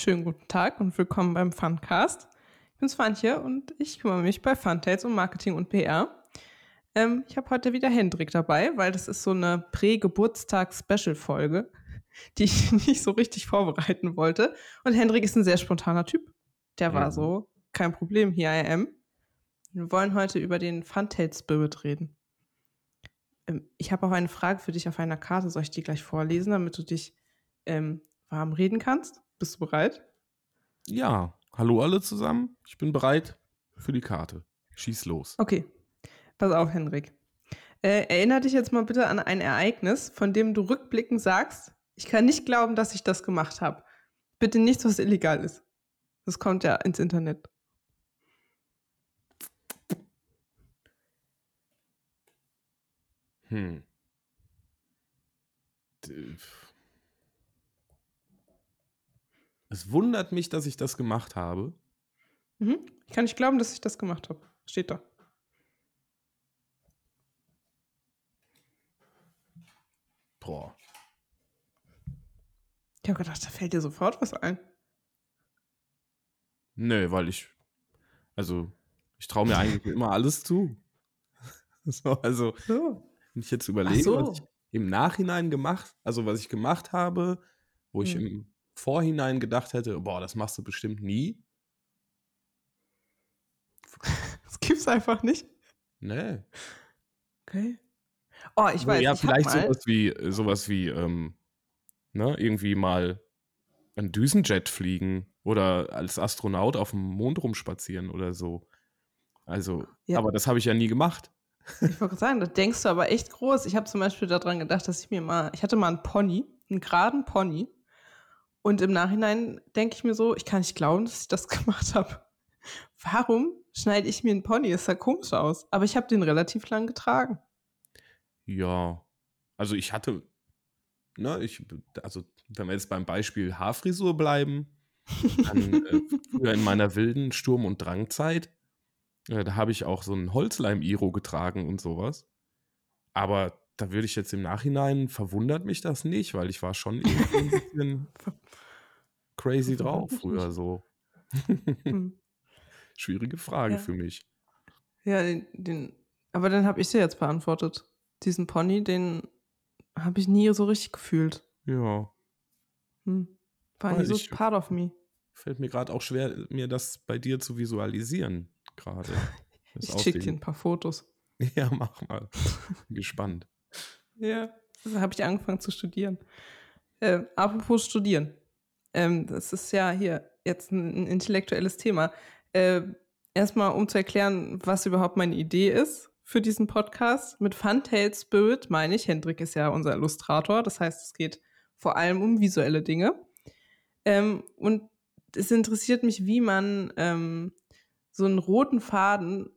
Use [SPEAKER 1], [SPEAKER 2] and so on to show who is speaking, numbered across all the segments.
[SPEAKER 1] Schönen guten Tag und willkommen beim Funcast. Ich bin Svantje und ich kümmere mich bei Funtails um Marketing und PR. Ähm, ich habe heute wieder Hendrik dabei, weil das ist so eine Prä-Geburtstags-Special-Folge, die ich nicht so richtig vorbereiten wollte. Und Hendrik ist ein sehr spontaner Typ. Der war so, kein Problem, hier I am. Wir wollen heute über den Funtail Spirit reden. Ähm, ich habe auch eine Frage für dich auf einer Karte. Soll ich die gleich vorlesen, damit du dich ähm, warm reden kannst? Bist du bereit?
[SPEAKER 2] Ja, hallo alle zusammen. Ich bin bereit für die Karte. Schieß los.
[SPEAKER 1] Okay, pass auf, Henrik. Äh, erinnere dich jetzt mal bitte an ein Ereignis, von dem du rückblickend sagst, ich kann nicht glauben, dass ich das gemacht habe. Bitte nichts, was illegal ist. Das kommt ja ins Internet.
[SPEAKER 2] Hm. Es wundert mich, dass ich das gemacht habe.
[SPEAKER 1] Mhm. Ich kann nicht glauben, dass ich das gemacht habe. Steht da.
[SPEAKER 2] Boah.
[SPEAKER 1] Ich habe gedacht, da fällt dir sofort was ein.
[SPEAKER 2] Nö, weil ich, also, ich traue mir eigentlich immer alles zu. so, also, so. wenn ich jetzt überlege, so. was ich im Nachhinein gemacht, also was ich gemacht habe, wo ich hm. im Vorhinein gedacht hätte, boah, das machst du bestimmt nie.
[SPEAKER 1] Das gibt's einfach nicht.
[SPEAKER 2] Nee.
[SPEAKER 1] Okay. Oh, ich weiß.
[SPEAKER 2] Ja, vielleicht sowas wie, sowas wie, ähm, ne, irgendwie mal ein Düsenjet fliegen oder als Astronaut auf dem Mond rumspazieren oder so. Also, ja. aber das habe ich ja nie gemacht.
[SPEAKER 1] Ich wollte sagen, das denkst du aber echt groß. Ich habe zum Beispiel daran gedacht, dass ich mir mal, ich hatte mal einen Pony, einen geraden Pony. Und im Nachhinein denke ich mir so, ich kann nicht glauben, dass ich das gemacht habe. Warum schneide ich mir einen Pony? Das sah komisch aus. Aber ich habe den relativ lang getragen.
[SPEAKER 2] Ja, also ich hatte, ne, ich, also wenn wir jetzt beim Beispiel Haarfrisur bleiben, dann äh, früher in meiner wilden Sturm- und Drangzeit, äh, da habe ich auch so ein Holzleim-Iro getragen und sowas. Aber da würde ich jetzt im Nachhinein, verwundert mich das nicht, weil ich war schon irgendwie ein bisschen crazy drauf früher so. Hm. Schwierige Frage
[SPEAKER 1] ja.
[SPEAKER 2] für mich.
[SPEAKER 1] Ja, den, den aber dann habe ich sie jetzt beantwortet. Diesen Pony, den habe ich nie so richtig gefühlt.
[SPEAKER 2] Ja.
[SPEAKER 1] Hm. War nie so ich, part of me.
[SPEAKER 2] Fällt mir gerade auch schwer, mir das bei dir zu visualisieren, gerade.
[SPEAKER 1] ich schicke dir ein paar Fotos.
[SPEAKER 2] Ja, mach mal. Gespannt.
[SPEAKER 1] Ja, da habe ich angefangen zu studieren. Äh, apropos studieren. Ähm, das ist ja hier jetzt ein, ein intellektuelles Thema. Äh, erstmal, um zu erklären, was überhaupt meine Idee ist für diesen Podcast. Mit Funtail Spirit meine ich, Hendrik ist ja unser Illustrator, das heißt, es geht vor allem um visuelle Dinge. Ähm, und es interessiert mich, wie man ähm, so einen roten Faden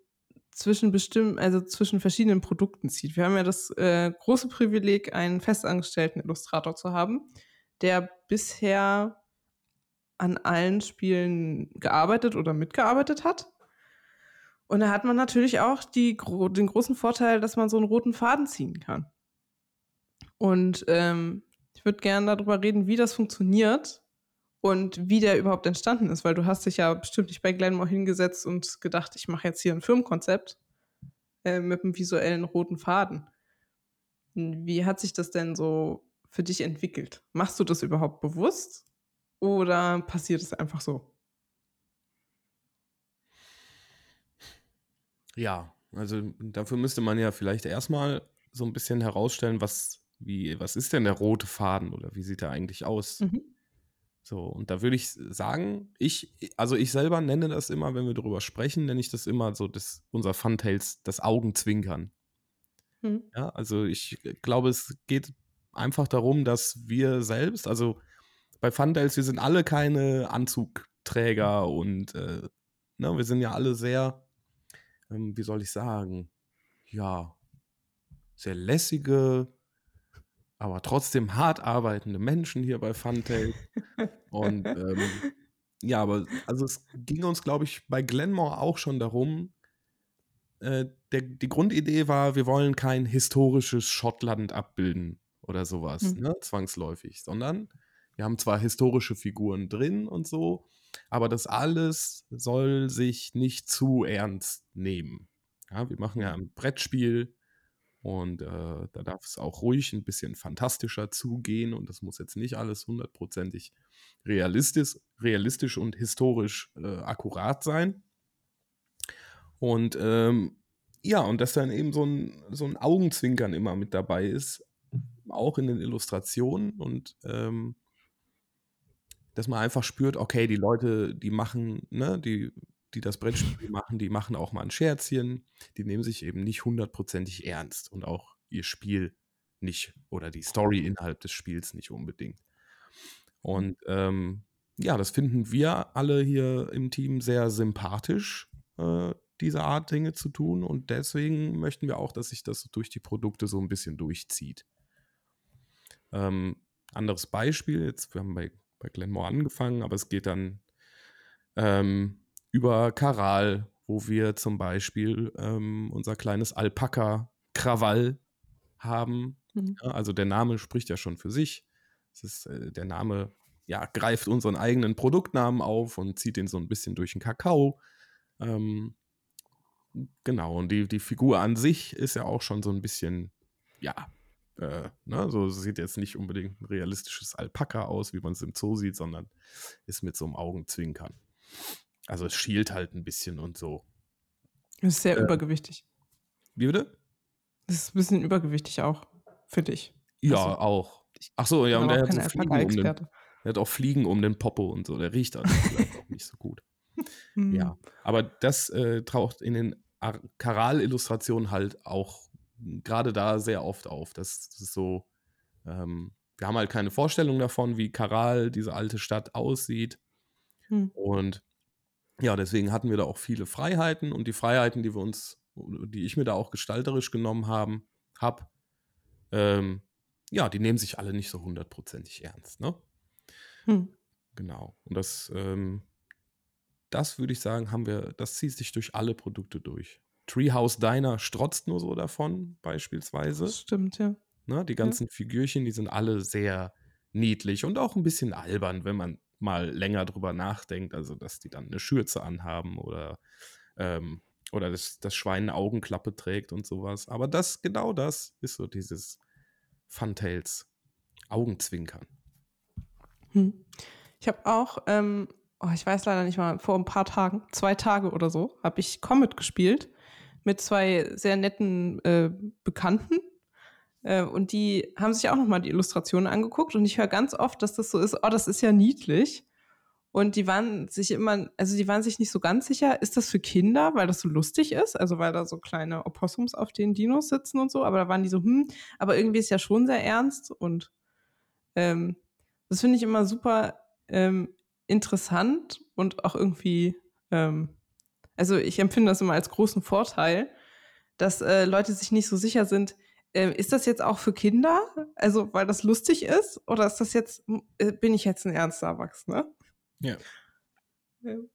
[SPEAKER 1] zwischen bestimmten, also zwischen verschiedenen Produkten zieht. Wir haben ja das äh, große Privileg, einen festangestellten Illustrator zu haben, der bisher an allen Spielen gearbeitet oder mitgearbeitet hat. Und da hat man natürlich auch die, den großen Vorteil, dass man so einen roten Faden ziehen kann. Und ähm, ich würde gerne darüber reden, wie das funktioniert und wie der überhaupt entstanden ist, weil du hast dich ja bestimmt nicht bei Glenmore hingesetzt und gedacht, ich mache jetzt hier ein Firmenkonzept äh, mit einem visuellen roten Faden. Wie hat sich das denn so für dich entwickelt? Machst du das überhaupt bewusst oder passiert es einfach so?
[SPEAKER 2] Ja, also dafür müsste man ja vielleicht erstmal so ein bisschen herausstellen, was, wie, was ist denn der rote Faden oder wie sieht er eigentlich aus? Mhm. So, und da würde ich sagen, ich, also ich selber nenne das immer, wenn wir darüber sprechen, nenne ich das immer so das, unser Funtails, das Augenzwinkern. Hm. Ja, also ich glaube, es geht einfach darum, dass wir selbst, also bei Funtails, wir sind alle keine Anzugträger und äh, ne, wir sind ja alle sehr, ähm, wie soll ich sagen, ja, sehr lässige, aber trotzdem hart arbeitende Menschen hier bei Funtail. und ähm, ja, aber also es ging uns, glaube ich, bei Glenmore auch schon darum, äh, der, die Grundidee war, wir wollen kein historisches Schottland abbilden oder sowas, mhm. ne, zwangsläufig, sondern wir haben zwar historische Figuren drin und so, aber das alles soll sich nicht zu ernst nehmen. Ja, wir machen ja ein Brettspiel und äh, da darf es auch ruhig ein bisschen fantastischer zugehen und das muss jetzt nicht alles hundertprozentig realistisch, realistisch und historisch äh, akkurat sein. Und ähm, ja, und dass dann eben so ein, so ein Augenzwinkern immer mit dabei ist, auch in den Illustrationen und ähm, dass man einfach spürt, okay, die Leute, die machen, ne, die, die das Brettspiel machen, die machen auch mal ein Scherzchen, die nehmen sich eben nicht hundertprozentig ernst und auch ihr Spiel nicht oder die Story innerhalb des Spiels nicht unbedingt. Und ähm, ja, das finden wir alle hier im Team sehr sympathisch, äh, diese Art Dinge zu tun. Und deswegen möchten wir auch, dass sich das durch die Produkte so ein bisschen durchzieht. Ähm, anderes Beispiel, jetzt, wir haben bei, bei Glenmore angefangen, aber es geht dann ähm, über Karal, wo wir zum Beispiel ähm, unser kleines Alpaka-Krawall haben. Mhm. Ja, also der Name spricht ja schon für sich. Es ist, äh, der Name ja, greift unseren eigenen Produktnamen auf und zieht ihn so ein bisschen durch den Kakao. Ähm, genau, und die, die Figur an sich ist ja auch schon so ein bisschen, ja, äh, ne, so sieht jetzt nicht unbedingt ein realistisches Alpaka aus, wie man es im Zoo sieht, sondern ist mit so einem Augenzwinkern. Also es schielt halt ein bisschen und so.
[SPEAKER 1] Das ist sehr äh, übergewichtig.
[SPEAKER 2] Wie bitte?
[SPEAKER 1] Das ist ein bisschen übergewichtig auch, finde ich.
[SPEAKER 2] Ja, also, auch. Ach so, ja, und der hat, so Fliegen um den, der hat auch Fliegen um den Popo und so. Der riecht also vielleicht auch nicht so gut. ja, hm. aber das äh, taucht in den Karal-Illustrationen halt auch gerade da sehr oft auf. Das, das ist so, ähm, wir haben halt keine Vorstellung davon, wie Karal, diese alte Stadt, aussieht. Hm. Und ja, deswegen hatten wir da auch viele Freiheiten und die Freiheiten, die wir uns, die ich mir da auch gestalterisch genommen haben, hab, ähm, ja, die nehmen sich alle nicht so hundertprozentig ernst, ne? Hm. Genau. Und das, ähm, das würde ich sagen, haben wir, das zieht sich durch alle Produkte durch. Treehouse Diner strotzt nur so davon, beispielsweise. Das
[SPEAKER 1] stimmt, ja.
[SPEAKER 2] Ne, die ganzen ja. Figürchen, die sind alle sehr niedlich und auch ein bisschen albern, wenn man mal länger drüber nachdenkt. Also, dass die dann eine Schürze anhaben oder, ähm, oder das, das Schwein eine Augenklappe trägt und sowas. Aber das, genau das ist so dieses Funtails Augenzwinkern.
[SPEAKER 1] Hm. Ich habe auch, ähm, oh, ich weiß leider nicht mal, vor ein paar Tagen, zwei Tage oder so, habe ich Comet gespielt mit zwei sehr netten äh, Bekannten. Äh, und die haben sich auch nochmal die Illustrationen angeguckt. Und ich höre ganz oft, dass das so ist, oh, das ist ja niedlich. Und die waren sich immer, also die waren sich nicht so ganz sicher, ist das für Kinder, weil das so lustig ist, also weil da so kleine Opossums auf den Dinos sitzen und so, aber da waren die so, hm, aber irgendwie ist ja schon sehr ernst und ähm, das finde ich immer super ähm, interessant und auch irgendwie ähm, also ich empfinde das immer als großen Vorteil, dass äh, Leute sich nicht so sicher sind, äh, ist das jetzt auch für Kinder? Also, weil das lustig ist? Oder ist das jetzt, äh, bin ich jetzt ein ernster Erwachsener?
[SPEAKER 2] Ja.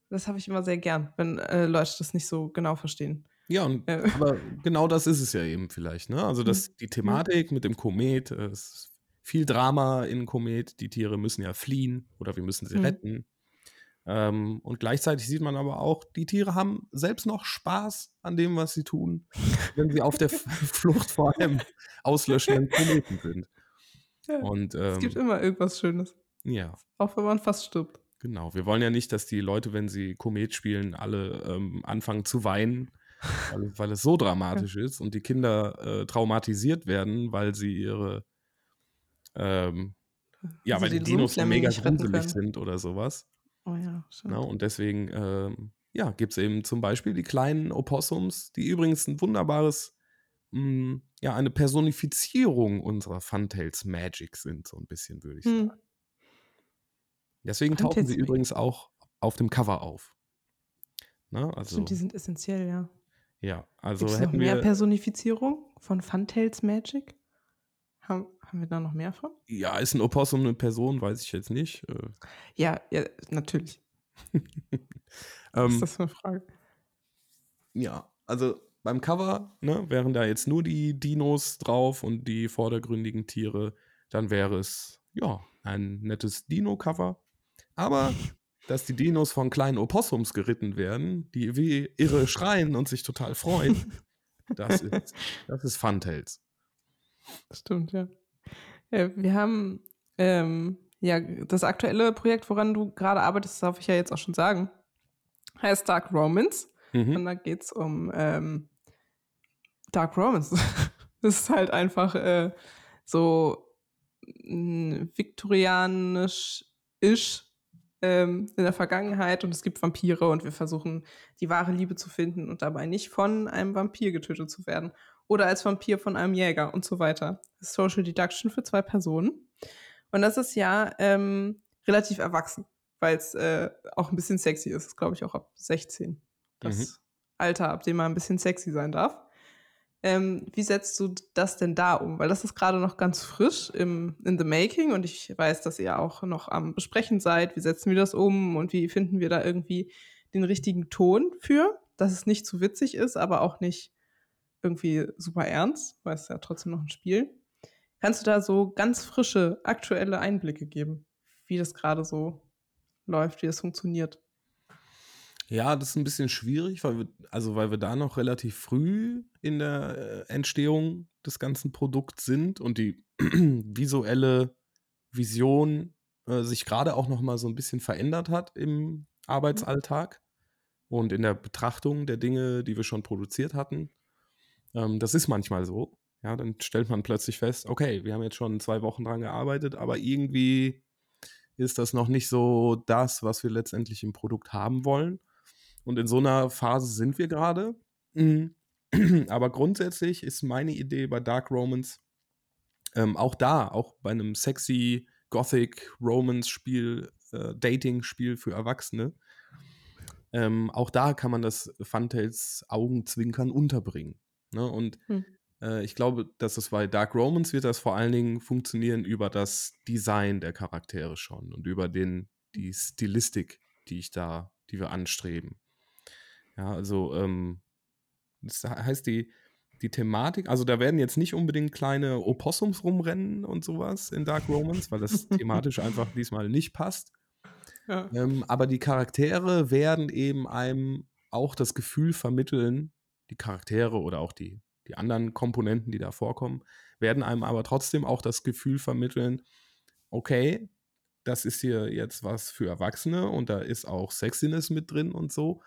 [SPEAKER 1] Das habe ich immer sehr gern, wenn äh, Leute das nicht so genau verstehen.
[SPEAKER 2] Ja, und, äh. aber genau das ist es ja eben vielleicht, ne? Also, dass mhm. die Thematik mit dem Komet, es ist viel Drama in Komet, die Tiere müssen ja fliehen oder wir müssen sie mhm. retten. Ähm, und gleichzeitig sieht man aber auch, die Tiere haben selbst noch Spaß an dem, was sie tun, wenn sie auf der Flucht vor einem auslöschenden Kometen sind.
[SPEAKER 1] Ja, und, ähm, es gibt ähm, immer irgendwas Schönes.
[SPEAKER 2] Ja.
[SPEAKER 1] Auch wenn man fast stirbt.
[SPEAKER 2] Genau. Wir wollen ja nicht, dass die Leute, wenn sie Komet spielen, alle ähm, anfangen zu weinen, weil, weil, es so dramatisch ja. ist und die Kinder äh, traumatisiert werden, weil sie ihre ähm, ja, also weil die Dinos so mega gruselig sind oder sowas.
[SPEAKER 1] Oh ja,
[SPEAKER 2] schön. Ja, und deswegen ähm, ja, gibt es eben zum Beispiel die kleinen Opossums, die übrigens ein wunderbares, mh, hm, ja, eine Personifizierung unserer Funtails Magic sind, so ein bisschen, würde ich hm. sagen. Deswegen Funtails tauchen sie Magic. übrigens auch auf dem Cover auf. Na, also,
[SPEAKER 1] Stimmt, die sind essentiell, ja.
[SPEAKER 2] Ja, also
[SPEAKER 1] Gibt's hätten noch mehr wir Personifizierung von Funtails Magic? Haben, haben wir da noch mehr von?
[SPEAKER 2] Ja, ist ein Opossum eine Person, weiß ich jetzt nicht. Äh.
[SPEAKER 1] Ja, ja, natürlich. Was ist das für eine Frage?
[SPEAKER 2] Ja, also beim Cover, ne, wären da jetzt nur die Dinos drauf und die vordergründigen Tiere, dann wäre es ja, ein nettes Dino-Cover. Aber dass die Dinos von kleinen Opossums geritten werden, die wie irre schreien und sich total freuen, das ist, das ist Funtails.
[SPEAKER 1] Stimmt, ja. ja wir haben ähm, ja das aktuelle Projekt, woran du gerade arbeitest, das darf ich ja jetzt auch schon sagen, heißt Dark Romans. Mhm. Und da geht es um ähm, Dark Romans. das ist halt einfach äh, so viktorianisch-isch ähm, in der Vergangenheit und es gibt Vampire und wir versuchen die wahre Liebe zu finden und dabei nicht von einem Vampir getötet zu werden oder als Vampir von einem Jäger und so weiter. Social Deduction für zwei Personen. Und das ist ja ähm, relativ erwachsen, weil es äh, auch ein bisschen sexy ist. Glaube ich auch ab 16. Das mhm. Alter, ab dem man ein bisschen sexy sein darf. Ähm, wie setzt du das denn da um? Weil das ist gerade noch ganz frisch im, in the making und ich weiß, dass ihr auch noch am Besprechen seid. Wie setzen wir das um und wie finden wir da irgendwie den richtigen Ton für, dass es nicht zu witzig ist, aber auch nicht irgendwie super ernst, weil es ja trotzdem noch ein Spiel. Kannst du da so ganz frische, aktuelle Einblicke geben, wie das gerade so läuft, wie das funktioniert?
[SPEAKER 2] Ja, das ist ein bisschen schwierig, weil wir, also weil wir da noch relativ früh in der äh, Entstehung des ganzen Produkts sind und die visuelle Vision äh, sich gerade auch noch mal so ein bisschen verändert hat im Arbeitsalltag und in der Betrachtung der Dinge, die wir schon produziert hatten. Ähm, das ist manchmal so. Ja, dann stellt man plötzlich fest, okay, wir haben jetzt schon zwei Wochen dran gearbeitet, aber irgendwie ist das noch nicht so das, was wir letztendlich im Produkt haben wollen. Und in so einer Phase sind wir gerade. Mhm. Aber grundsätzlich ist meine Idee bei Dark Romans ähm, auch da, auch bei einem sexy Gothic Romance Spiel, äh, Dating Spiel für Erwachsene, ähm, auch da kann man das Funtails Augenzwinkern unterbringen. Ne? Und hm. äh, ich glaube, dass es bei Dark Romans wird das vor allen Dingen funktionieren über das Design der Charaktere schon und über den, die Stilistik, die ich da, die wir anstreben. Ja, also ähm, das heißt, die, die Thematik, also da werden jetzt nicht unbedingt kleine Opossums rumrennen und sowas in Dark Romans, weil das thematisch einfach diesmal nicht passt. Ja. Ähm, aber die Charaktere werden eben einem auch das Gefühl vermitteln, die Charaktere oder auch die, die anderen Komponenten, die da vorkommen, werden einem aber trotzdem auch das Gefühl vermitteln, okay, das ist hier jetzt was für Erwachsene und da ist auch Sexiness mit drin und so.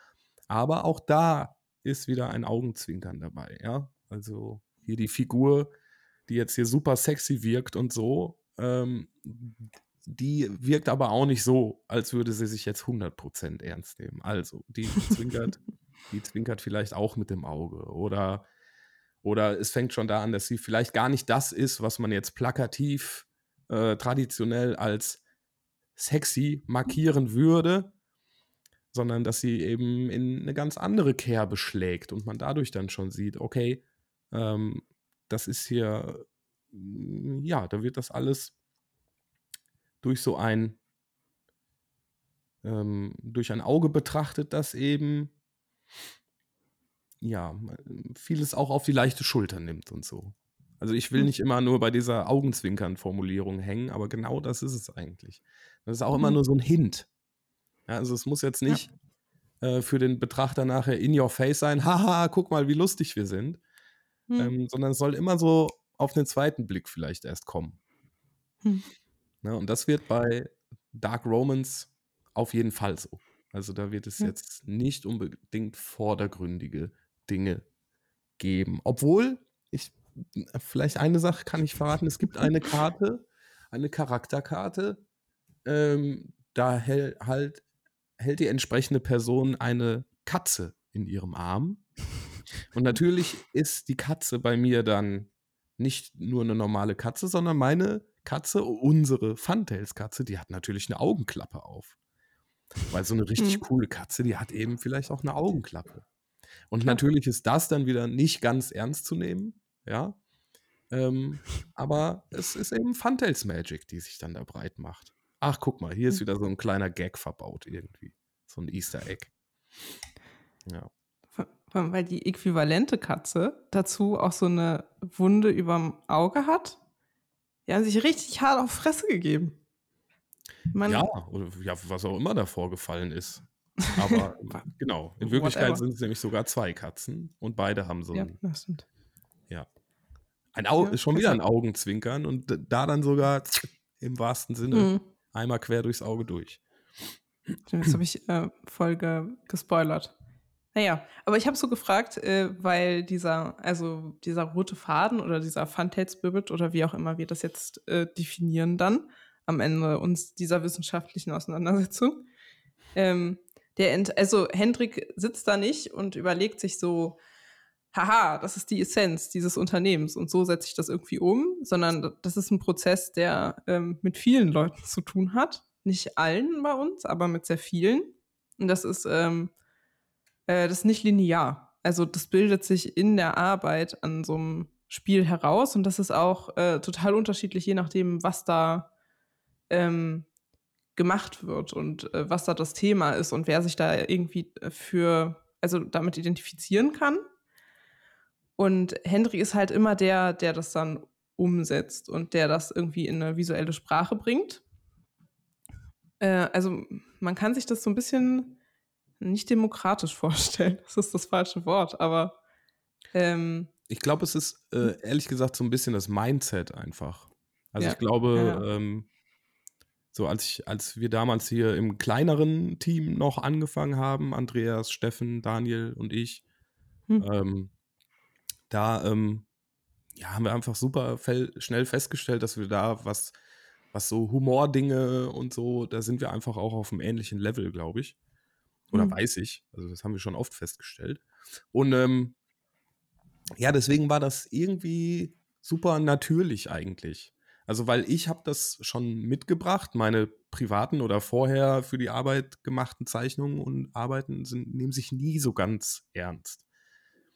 [SPEAKER 2] Aber auch da ist wieder ein Augenzwinkern dabei, ja. Also hier die Figur, die jetzt hier super sexy wirkt und so, ähm, die wirkt aber auch nicht so, als würde sie sich jetzt 100% ernst nehmen. Also, die zwinkert, die zwinkert vielleicht auch mit dem Auge. Oder, oder es fängt schon da an, dass sie vielleicht gar nicht das ist, was man jetzt plakativ äh, traditionell als sexy markieren würde, sondern dass sie eben in eine ganz andere Kerbe schlägt und man dadurch dann schon sieht, okay, ähm, das ist hier, mm, ja, da wird das alles durch so ein, ähm, durch ein Auge betrachtet, das eben, ja, vieles auch auf die leichte Schulter nimmt und so. Also ich will hm. nicht immer nur bei dieser Augenzwinkern-Formulierung hängen, aber genau das ist es eigentlich. Das ist auch immer hm. nur so ein Hint. Ja, also es muss jetzt nicht ja. äh, für den Betrachter nachher in your face sein, haha, guck mal, wie lustig wir sind, hm. ähm, sondern es soll immer so auf den zweiten Blick vielleicht erst kommen. Hm. Ja, und das wird bei Dark Romans auf jeden Fall so. Also da wird es hm. jetzt nicht unbedingt vordergründige Dinge geben. Obwohl, ich, vielleicht eine Sache kann ich verraten, es gibt eine Karte, eine Charakterkarte, ähm, da hält halt hält die entsprechende Person eine Katze in ihrem Arm. Und natürlich ist die Katze bei mir dann nicht nur eine normale Katze, sondern meine Katze, unsere Funtails-Katze, die hat natürlich eine Augenklappe auf. Weil so eine richtig mhm. coole Katze, die hat eben vielleicht auch eine Augenklappe. Und Klar. natürlich ist das dann wieder nicht ganz ernst zu nehmen, ja. Ähm, aber es ist eben Funtails Magic, die sich dann da breit macht. Ach, guck mal, hier ist hm. wieder so ein kleiner Gag verbaut irgendwie. So ein Easter Egg.
[SPEAKER 1] Ja. Weil die äquivalente Katze dazu auch so eine Wunde überm Auge hat. Die haben sich richtig hart auf Fresse gegeben.
[SPEAKER 2] Man, ja, oder ja, was auch immer da vorgefallen ist. Aber genau, in Wirklichkeit sind es nämlich sogar zwei Katzen und beide haben so
[SPEAKER 1] ja, das stimmt.
[SPEAKER 2] Ja. Ein Au ja, schon wieder ein Augenzwinkern und da dann sogar im wahrsten Sinne mhm. einmal quer durchs Auge durch.
[SPEAKER 1] Jetzt habe ich äh, voll ge gespoilert. Naja, aber ich habe so gefragt, äh, weil dieser, also dieser rote Faden oder dieser Funtail-Spirit oder wie auch immer wir das jetzt äh, definieren dann am Ende uns dieser wissenschaftlichen Auseinandersetzung, ähm, der, Ent also Hendrik sitzt da nicht und überlegt sich so, haha, das ist die Essenz dieses Unternehmens und so setze ich das irgendwie um, sondern das ist ein Prozess, der ähm, mit vielen Leuten zu tun hat. Nicht allen bei uns, aber mit sehr vielen. Und das ist, ähm, äh, das ist nicht linear. Also das bildet sich in der Arbeit an so einem Spiel heraus und das ist auch äh, total unterschiedlich, je nachdem, was da ähm, gemacht wird und äh, was da das Thema ist und wer sich da irgendwie äh, für, also damit identifizieren kann. Und Hendrik ist halt immer der, der das dann umsetzt und der das irgendwie in eine visuelle Sprache bringt. Äh, also man kann sich das so ein bisschen nicht demokratisch vorstellen. Das ist das falsche Wort, aber ähm,
[SPEAKER 2] ich glaube, es ist äh, ehrlich gesagt so ein bisschen das Mindset einfach. Also ja, ich glaube, ja. ähm, so als ich, als wir damals hier im kleineren Team noch angefangen haben, Andreas, Steffen, Daniel und ich, hm. ähm, da ähm, ja, haben wir einfach super schnell festgestellt, dass wir da was, was so Humordinge und so, da sind wir einfach auch auf einem ähnlichen Level, glaube ich. Oder hm. weiß ich. Also das haben wir schon oft festgestellt. Und ähm, ja, deswegen war das irgendwie super natürlich eigentlich. Also, weil ich habe das schon mitgebracht, meine privaten oder vorher für die Arbeit gemachten Zeichnungen und Arbeiten sind, nehmen sich nie so ganz ernst.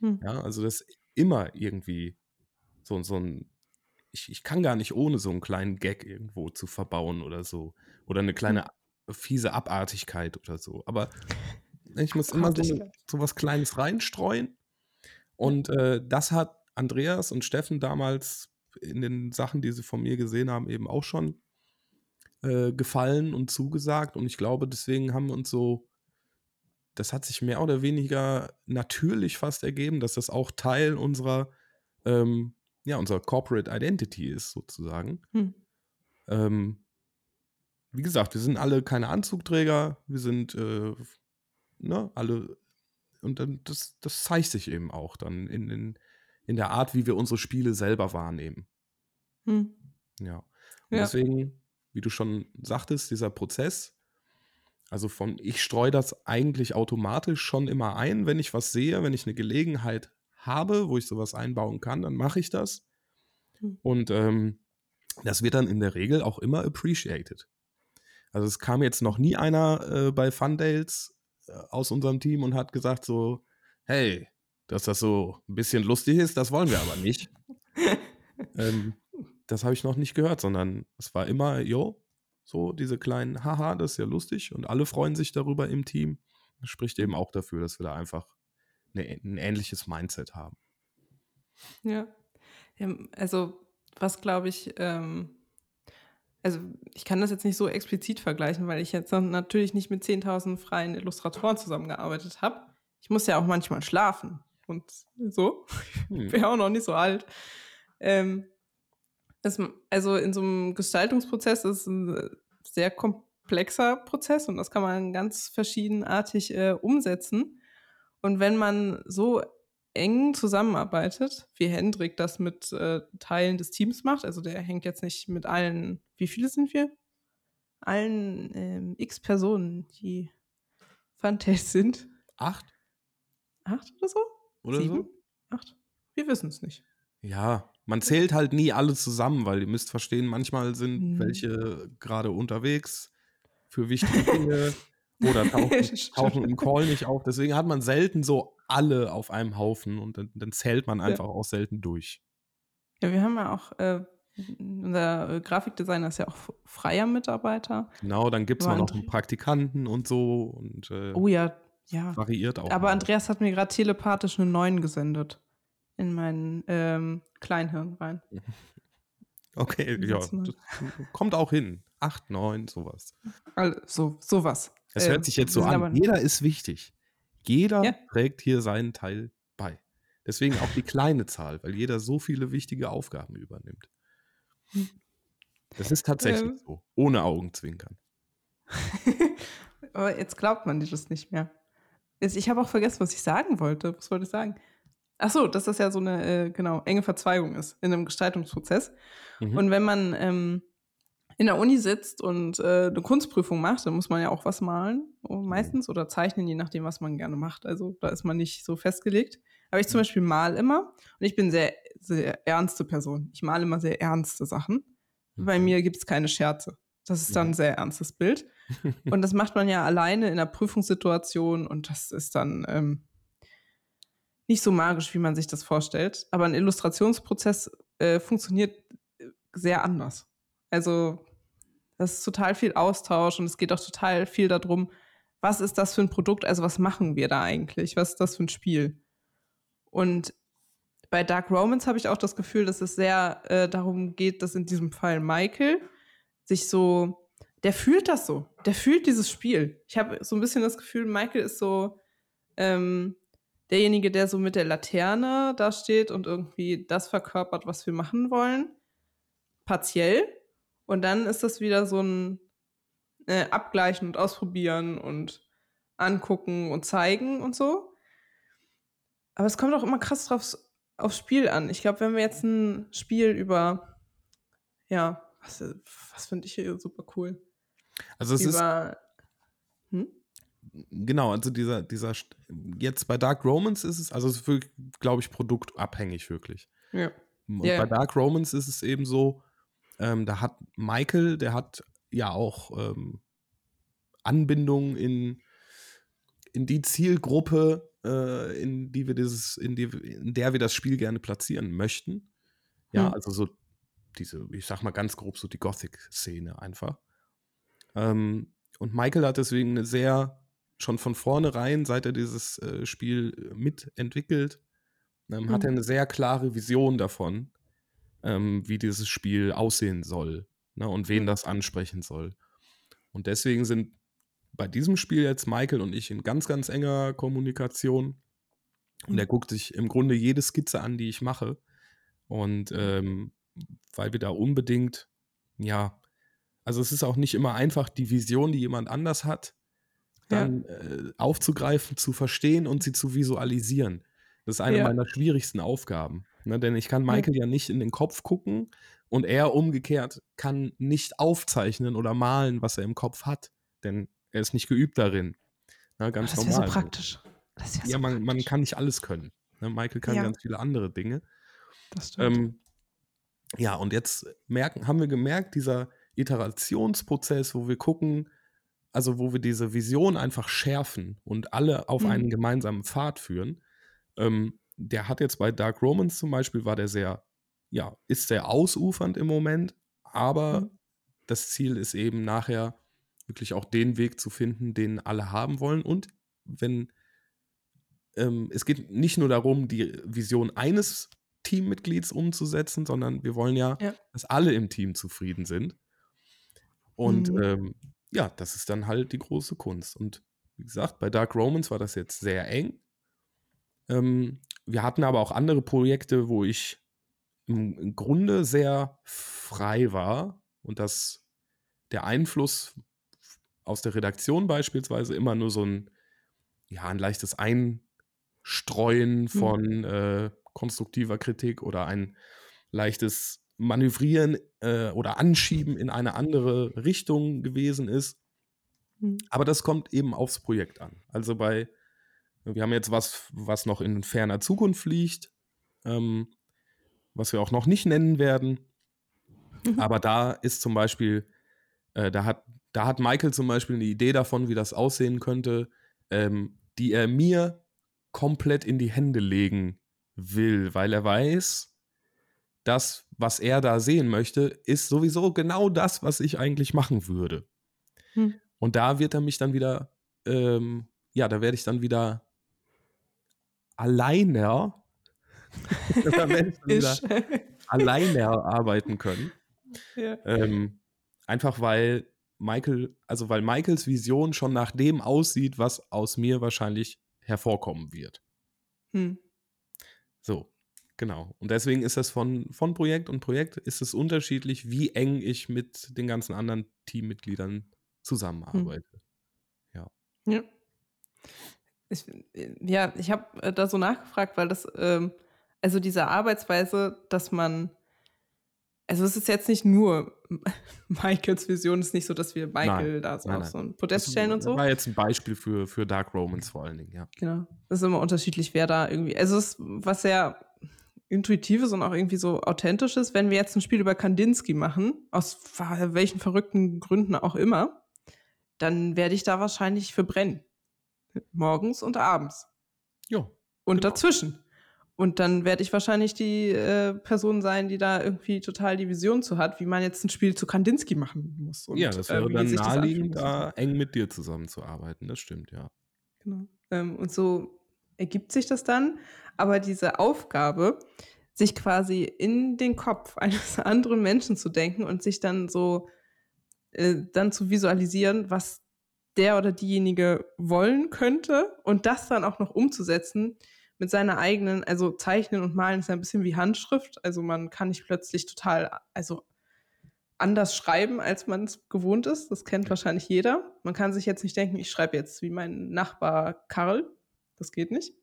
[SPEAKER 2] Hm. Ja, also das ist immer irgendwie so, so ein, ich, ich kann gar nicht ohne so einen kleinen Gag irgendwo zu verbauen oder so. Oder eine kleine hm. fiese Abartigkeit oder so. Aber ich muss immer so, so was Kleines reinstreuen. Und äh, das hat Andreas und Steffen damals in den Sachen, die sie von mir gesehen haben, eben auch schon äh, gefallen und zugesagt. Und ich glaube, deswegen haben wir uns so, das hat sich mehr oder weniger natürlich fast ergeben, dass das auch Teil unserer, ähm, ja, unserer Corporate Identity ist, sozusagen. Hm. Ähm, wie gesagt, wir sind alle keine Anzugträger, wir sind äh, ne, alle, und dann das, das zeigt sich eben auch dann in, in, in der Art, wie wir unsere Spiele selber wahrnehmen. Hm. Ja. Und ja. deswegen, wie du schon sagtest, dieser Prozess, also von ich streue das eigentlich automatisch schon immer ein, wenn ich was sehe, wenn ich eine Gelegenheit habe, wo ich sowas einbauen kann, dann mache ich das. Hm. Und ähm, das wird dann in der Regel auch immer appreciated. Also es kam jetzt noch nie einer äh, bei Fundales äh, aus unserem Team und hat gesagt so, hey, dass das so ein bisschen lustig ist, das wollen wir aber nicht. ähm, das habe ich noch nicht gehört, sondern es war immer, jo, so diese kleinen Haha, das ist ja lustig und alle freuen sich darüber im Team. Das spricht eben auch dafür, dass wir da einfach eine, ein ähnliches Mindset haben.
[SPEAKER 1] Ja. Also, was glaube ich, ähm, also ich kann das jetzt nicht so explizit vergleichen, weil ich jetzt natürlich nicht mit 10.000 freien Illustratoren zusammengearbeitet habe. Ich muss ja auch manchmal schlafen und so. Hm. Ich bin ja auch noch nicht so alt. Ähm, es, also in so einem Gestaltungsprozess ist es ein sehr komplexer Prozess und das kann man ganz verschiedenartig äh, umsetzen. Und wenn man so eng zusammenarbeitet, wie Hendrik das mit äh, Teilen des Teams macht, also der hängt jetzt nicht mit allen, wie viele sind wir? Allen ähm, x Personen, die Fantasts sind.
[SPEAKER 2] Acht?
[SPEAKER 1] Acht oder so?
[SPEAKER 2] Oder Sieben? so?
[SPEAKER 1] Acht? Wir wissen es nicht.
[SPEAKER 2] Ja, man zählt halt nie alle zusammen, weil ihr müsst verstehen, manchmal sind mhm. welche gerade unterwegs für wichtige Dinge oder tauchen, tauchen, im Call nicht auf. Deswegen hat man selten so alle auf einem Haufen und dann, dann zählt man einfach ja. auch selten durch.
[SPEAKER 1] Ja, wir haben ja auch, äh, unser Grafikdesigner ist ja auch freier Mitarbeiter.
[SPEAKER 2] Genau, dann gibt es noch einen Praktikanten und so und
[SPEAKER 1] äh, oh ja, ja.
[SPEAKER 2] variiert auch.
[SPEAKER 1] Aber mal. Andreas hat mir gerade telepathisch eine 9 gesendet in mein ähm, Kleinhirn rein.
[SPEAKER 2] Okay, ja, kommt auch hin. Acht, neun, sowas.
[SPEAKER 1] Also, so, sowas.
[SPEAKER 2] Es hört ähm, sich jetzt so an. Jeder ist wichtig. Jeder ja. trägt hier seinen Teil bei. Deswegen auch die kleine Zahl, weil jeder so viele wichtige Aufgaben übernimmt. Das ist tatsächlich ähm. so, ohne Augenzwinkern.
[SPEAKER 1] Aber jetzt glaubt man das nicht mehr. Ich habe auch vergessen, was ich sagen wollte. Was wollte ich sagen? Ach so, dass das ja so eine äh, genau enge Verzweigung ist in einem Gestaltungsprozess. Mhm. Und wenn man ähm, in der Uni sitzt und äh, eine Kunstprüfung macht, dann muss man ja auch was malen, mhm. meistens, oder zeichnen, je nachdem, was man gerne macht. Also da ist man nicht so festgelegt. Aber ich zum mhm. Beispiel mal immer und ich bin sehr, sehr ernste Person. Ich male immer sehr ernste Sachen. Bei mhm. mir gibt es keine Scherze. Das ist dann ein sehr ernstes Bild. Und das macht man ja alleine in der Prüfungssituation und das ist dann ähm, nicht so magisch, wie man sich das vorstellt. Aber ein Illustrationsprozess äh, funktioniert äh, sehr anders. Also das ist total viel Austausch und es geht auch total viel darum, was ist das für ein Produkt, also was machen wir da eigentlich, was ist das für ein Spiel. Und bei Dark Romans habe ich auch das Gefühl, dass es sehr äh, darum geht, dass in diesem Fall Michael sich so, der fühlt das so, der fühlt dieses Spiel. Ich habe so ein bisschen das Gefühl, Michael ist so ähm, derjenige, der so mit der Laterne da steht und irgendwie das verkörpert, was wir machen wollen. Partiell. Und dann ist das wieder so ein äh, Abgleichen und Ausprobieren und angucken und zeigen und so. Aber es kommt auch immer krass drauf, aufs Spiel an. Ich glaube, wenn wir jetzt ein Spiel über, ja, was, was finde ich hier super cool?
[SPEAKER 2] Also es über, ist. Hm? Genau, also dieser, dieser, jetzt bei Dark Romans ist es, also es ist wirklich, glaube ich, produktabhängig wirklich. Ja. Und yeah. bei Dark Romans ist es eben so, ähm, da hat Michael, der hat ja auch ähm, Anbindung in, in die Zielgruppe, äh, in die wir dieses, in, die, in der wir das Spiel gerne platzieren möchten. Ja, hm. also so diese, ich sag mal ganz grob, so die Gothic-Szene einfach. Ähm, und Michael hat deswegen eine sehr schon von vornherein, seit er dieses äh, Spiel mitentwickelt, ähm, mhm. hat er mhm. eine sehr klare Vision davon, ähm, wie dieses Spiel aussehen soll ne, und wen das ansprechen soll. Und deswegen sind bei diesem Spiel jetzt Michael und ich in ganz, ganz enger Kommunikation. Und er mhm. guckt sich im Grunde jede Skizze an, die ich mache. Und mhm. ähm, weil wir da unbedingt, ja, also es ist auch nicht immer einfach, die Vision, die jemand anders hat, dann ja. äh, aufzugreifen, zu verstehen und sie zu visualisieren. Das ist eine ja. meiner schwierigsten Aufgaben. Ne? Denn ich kann Michael ja. ja nicht in den Kopf gucken und er umgekehrt kann nicht aufzeichnen oder malen, was er im Kopf hat. Denn er ist nicht geübt darin. Ne? Ganz das normal. So praktisch. Das ja, so man, praktisch. man kann nicht alles können. Ne? Michael kann ganz viele andere Dinge. Das stimmt. Ähm, ja, und jetzt merken, haben wir gemerkt, dieser Iterationsprozess, wo wir gucken, also wo wir diese Vision einfach schärfen und alle auf mhm. einen gemeinsamen Pfad führen, ähm, der hat jetzt bei Dark Romans zum Beispiel, war der sehr, ja, ist sehr ausufernd im Moment, aber mhm. das Ziel ist eben nachher wirklich auch den Weg zu finden, den alle haben wollen. Und wenn ähm, es geht nicht nur darum, die Vision eines Teammitglieds umzusetzen, sondern wir wollen ja, ja. dass alle im Team zufrieden sind. Und mhm. ähm, ja, das ist dann halt die große Kunst. Und wie gesagt, bei Dark Romans war das jetzt sehr eng. Ähm, wir hatten aber auch andere Projekte, wo ich im, im Grunde sehr frei war und dass der Einfluss aus der Redaktion beispielsweise immer nur so ein, ja, ein leichtes Einstreuen hm. von mhm. äh, konstruktiver Kritik oder ein leichtes Manövrieren äh, oder Anschieben in eine andere Richtung gewesen ist. Mhm. Aber das kommt eben aufs Projekt an. Also bei, wir haben jetzt was, was noch in ferner Zukunft liegt, ähm, was wir auch noch nicht nennen werden. Mhm. Aber da ist zum Beispiel, äh, da, hat, da hat Michael zum Beispiel eine Idee davon, wie das aussehen könnte, ähm, die er mir komplett in die Hände legen will, weil er weiß, das, was er da sehen möchte, ist sowieso genau das, was ich eigentlich machen würde. Hm. Und da wird er mich dann wieder, ähm, ja, da werde ich dann wieder alleiner, wieder alleiner arbeiten können. Ja. Ähm, einfach weil Michael, also weil Michaels Vision schon nach dem aussieht, was aus mir wahrscheinlich hervorkommen wird. Hm. So, genau. Und deswegen ist das von, von Projekt und Projekt ist es unterschiedlich, wie eng ich mit den ganzen anderen Teammitgliedern zusammenarbeite. Hm. Ja.
[SPEAKER 1] Ja. Ich, ja, ich habe äh, da so nachgefragt, weil das, ähm, also diese Arbeitsweise, dass man also es ist jetzt nicht nur Michaels Vision, es ist nicht so, dass wir Michael nein, da so nein, auf so ein Podest stellen und so. Das
[SPEAKER 2] war jetzt ein Beispiel für, für Dark Romans vor allen Dingen, ja.
[SPEAKER 1] Genau. Das ist immer unterschiedlich, wer da irgendwie. Also es ist was sehr Intuitives und auch irgendwie so Authentisches. Wenn wir jetzt ein Spiel über Kandinsky machen, aus welchen verrückten Gründen auch immer, dann werde ich da wahrscheinlich verbrennen. Morgens und abends.
[SPEAKER 2] Ja.
[SPEAKER 1] Und genau. dazwischen. Und dann werde ich wahrscheinlich die äh, Person sein, die da irgendwie total die Vision zu hat, wie man jetzt ein Spiel zu Kandinsky machen muss. Und,
[SPEAKER 2] ja, das wäre äh, dann naheliegend, da eng mit dir zusammenzuarbeiten. Das stimmt, ja.
[SPEAKER 1] Genau. Ähm, und so ergibt sich das dann. Aber diese Aufgabe, sich quasi in den Kopf eines anderen Menschen zu denken und sich dann so äh, dann zu visualisieren, was der oder diejenige wollen könnte und das dann auch noch umzusetzen, mit seiner eigenen, also Zeichnen und Malen ist ja ein bisschen wie Handschrift. Also man kann nicht plötzlich total, also anders schreiben, als man es gewohnt ist. Das kennt wahrscheinlich jeder. Man kann sich jetzt nicht denken, ich schreibe jetzt wie mein Nachbar Karl. Das geht nicht.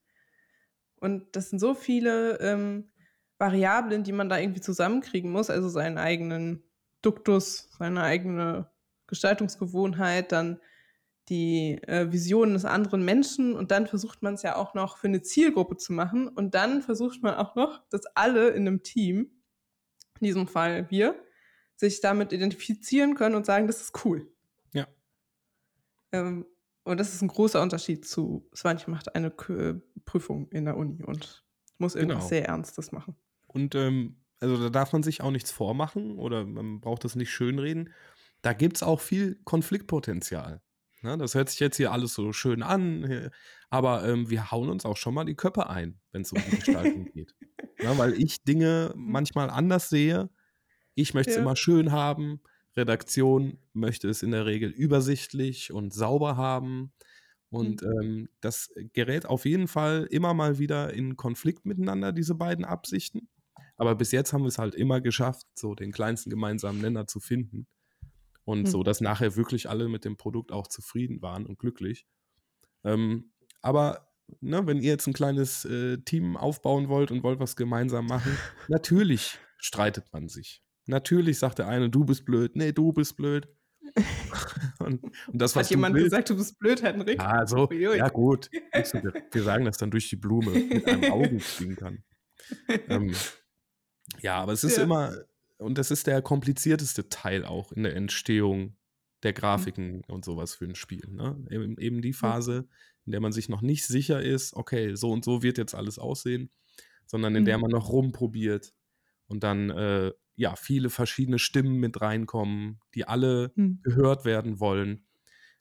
[SPEAKER 1] Und das sind so viele ähm, Variablen, die man da irgendwie zusammenkriegen muss. Also seinen eigenen Duktus, seine eigene Gestaltungsgewohnheit, dann die äh, Visionen des anderen Menschen und dann versucht man es ja auch noch für eine Zielgruppe zu machen und dann versucht man auch noch, dass alle in einem Team, in diesem Fall wir, sich damit identifizieren können und sagen, das ist cool.
[SPEAKER 2] Ja.
[SPEAKER 1] Ähm, und das ist ein großer Unterschied zu, Svanche macht eine K Prüfung in der Uni und muss irgendwas genau. sehr Ernstes machen.
[SPEAKER 2] Und ähm, also da darf man sich auch nichts vormachen oder man braucht das nicht schönreden. Da gibt es auch viel Konfliktpotenzial. Ne? Das hört sich jetzt hier alles so schön an, aber ähm, wir hauen uns auch schon mal die Köpfe ein, wenn es um die Gestaltung geht. Ja, weil ich Dinge manchmal anders sehe. Ich möchte es ja. immer schön haben. Redaktion möchte es in der Regel übersichtlich und sauber haben. Und mhm. ähm, das gerät auf jeden Fall immer mal wieder in Konflikt miteinander, diese beiden Absichten. Aber bis jetzt haben wir es halt immer geschafft, so den kleinsten gemeinsamen Nenner zu finden. Und mhm. so, dass nachher wirklich alle mit dem Produkt auch zufrieden waren und glücklich. Ähm, aber ne, wenn ihr jetzt ein kleines äh, Team aufbauen wollt und wollt was gemeinsam machen, natürlich streitet man sich. Natürlich sagt der eine, du bist blöd, nee, du bist blöd.
[SPEAKER 1] und, und, das, was Hat jemand willst, gesagt, du bist blöd, Henrik?
[SPEAKER 2] Ah, so, ja gut. Wir sagen das dann durch die Blume mit einem Augenzwinkern. ähm, ja, aber es ist ja. immer, und das ist der komplizierteste Teil auch in der Entstehung der. Grafiken mhm. und sowas für ein Spiel. Ne? Eben, eben, die Phase, in der man sich noch nicht sicher ist, okay, so und so wird jetzt alles aussehen, sondern in mhm. der man noch rumprobiert und dann äh, ja viele verschiedene Stimmen mit reinkommen, die alle mhm. gehört werden wollen.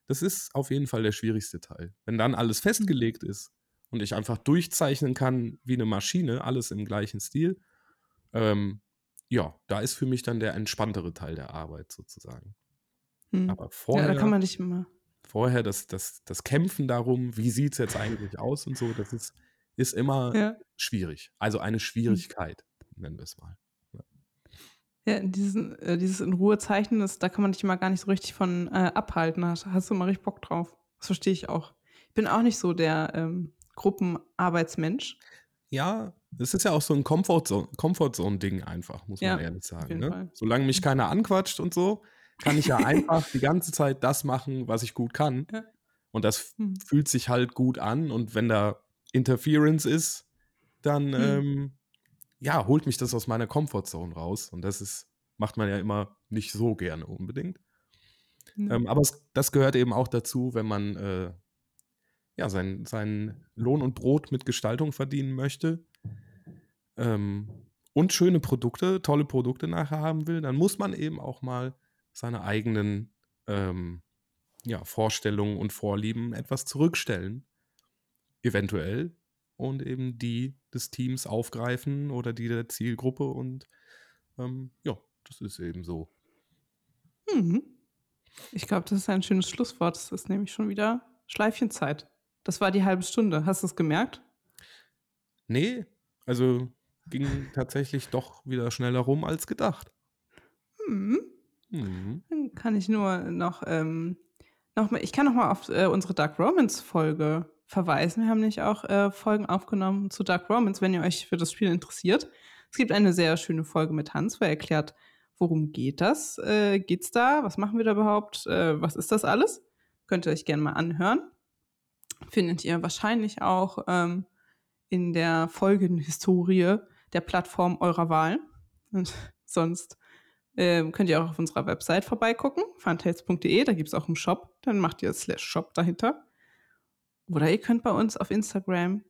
[SPEAKER 2] Das ist auf jeden Fall der schwierigste Teil. Wenn dann alles festgelegt ist und ich einfach durchzeichnen kann wie eine Maschine, alles im gleichen Stil, ähm, ja, da ist für mich dann der entspanntere Teil der Arbeit sozusagen.
[SPEAKER 1] Hm. Aber vorher. Ja, da kann man nicht immer.
[SPEAKER 2] Vorher das, das, das Kämpfen darum, wie sieht es jetzt eigentlich aus und so, das ist, ist immer ja. schwierig. Also eine hm. Schwierigkeit, hm. nennen wir es mal.
[SPEAKER 1] Ja, diesen, äh, dieses in Ruhe zeichnen, das, da kann man dich immer gar nicht so richtig von äh, abhalten. Hast, hast du immer richtig Bock drauf. Das verstehe ich auch. Ich bin auch nicht so der ähm, Gruppenarbeitsmensch.
[SPEAKER 2] Ja, das ist ja auch so ein Comfortzone-Ding einfach, muss man ehrlich sagen. Ne? Solange mich keiner anquatscht und so, kann ich ja einfach die ganze Zeit das machen, was ich gut kann. Ja. Und das hm. fühlt sich halt gut an. Und wenn da Interference ist, dann hm. ähm, ja, holt mich das aus meiner Comfortzone raus. Und das ist, macht man ja immer nicht so gerne unbedingt. Hm. Ähm, aber es, das gehört eben auch dazu, wenn man äh, ja, sein, sein Lohn und Brot mit Gestaltung verdienen möchte ähm, und schöne Produkte, tolle Produkte nachher haben will, dann muss man eben auch mal seine eigenen ähm, ja, Vorstellungen und Vorlieben etwas zurückstellen, eventuell, und eben die des Teams aufgreifen oder die der Zielgruppe und ähm, ja, das ist eben so.
[SPEAKER 1] Mhm. Ich glaube, das ist ein schönes Schlusswort. Es ist nämlich schon wieder Schleifchenzeit. Das war die halbe Stunde. Hast du es gemerkt?
[SPEAKER 2] Nee, also ging tatsächlich doch wieder schneller rum als gedacht.
[SPEAKER 1] Mhm. Mhm. Dann kann ich nur noch, ähm, noch mal, ich kann noch mal auf äh, unsere Dark Romance Folge verweisen. Wir haben nämlich auch äh, Folgen aufgenommen zu Dark Romance, wenn ihr euch für das Spiel interessiert. Es gibt eine sehr schöne Folge mit Hans, wo er erklärt, worum geht das? Äh, geht's da? Was machen wir da überhaupt? Äh, was ist das alles? Könnt ihr euch gerne mal anhören. Findet ihr wahrscheinlich auch ähm, in der Folgenhistorie der Plattform eurer Wahl. Und sonst äh, könnt ihr auch auf unserer Website vorbeigucken, funtails.de, da gibt es auch einen Shop, dann macht ihr slash Shop dahinter. Oder ihr könnt bei uns auf Instagram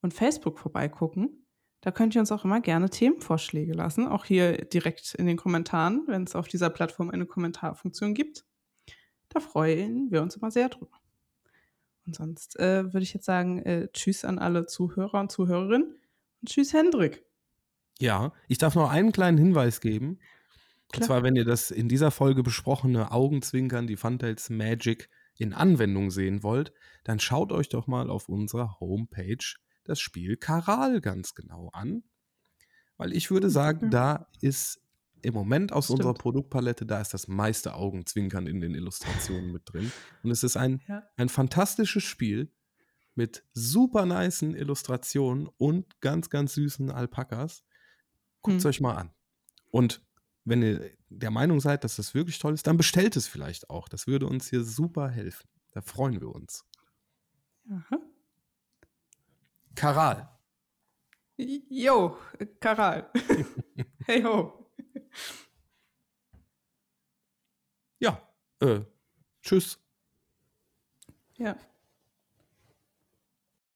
[SPEAKER 1] und Facebook vorbeigucken. Da könnt ihr uns auch immer gerne Themenvorschläge lassen, auch hier direkt in den Kommentaren, wenn es auf dieser Plattform eine Kommentarfunktion gibt. Da freuen wir uns immer sehr drüber. Und sonst äh, würde ich jetzt sagen, äh, tschüss an alle Zuhörer und Zuhörerinnen und tschüss Hendrik.
[SPEAKER 2] Ja, ich darf noch einen kleinen Hinweis geben. Klar. Und zwar, wenn ihr das in dieser Folge besprochene Augenzwinkern, die Funtails Magic in Anwendung sehen wollt, dann schaut euch doch mal auf unserer Homepage das Spiel Karal ganz genau an. Weil ich würde sagen, da ist im Moment aus Stimmt. unserer Produktpalette, da ist das meiste Augenzwinkern in den Illustrationen mit drin. Und es ist ein, ja. ein fantastisches Spiel mit super niceen Illustrationen und ganz, ganz süßen Alpakas. Guckt es hm. euch mal an. Und wenn ihr der Meinung seid, dass das wirklich toll ist, dann bestellt es vielleicht auch. Das würde uns hier super helfen. Da freuen wir uns. Aha. Karal.
[SPEAKER 1] Jo, Karal. hey ho.
[SPEAKER 2] Ja, äh, tschüss.
[SPEAKER 1] Ja.